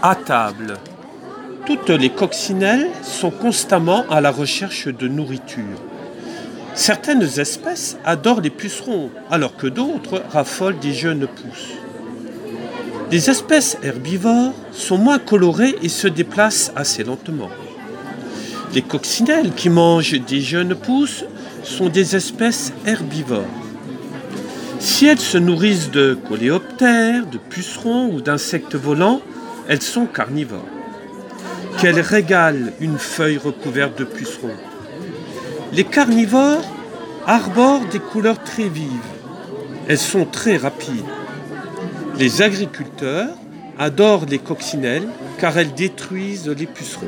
À table. Toutes les coccinelles sont constamment à la recherche de nourriture. Certaines espèces adorent les pucerons, alors que d'autres raffolent des jeunes pousses. Les espèces herbivores sont moins colorées et se déplacent assez lentement. Les coccinelles qui mangent des jeunes pousses sont des espèces herbivores. Si elles se nourrissent de coléoptères, de pucerons ou d'insectes volants, elles sont carnivores. Qu'elles régalent une feuille recouverte de pucerons. Les carnivores arborent des couleurs très vives. Elles sont très rapides. Les agriculteurs adorent les coccinelles car elles détruisent les pucerons.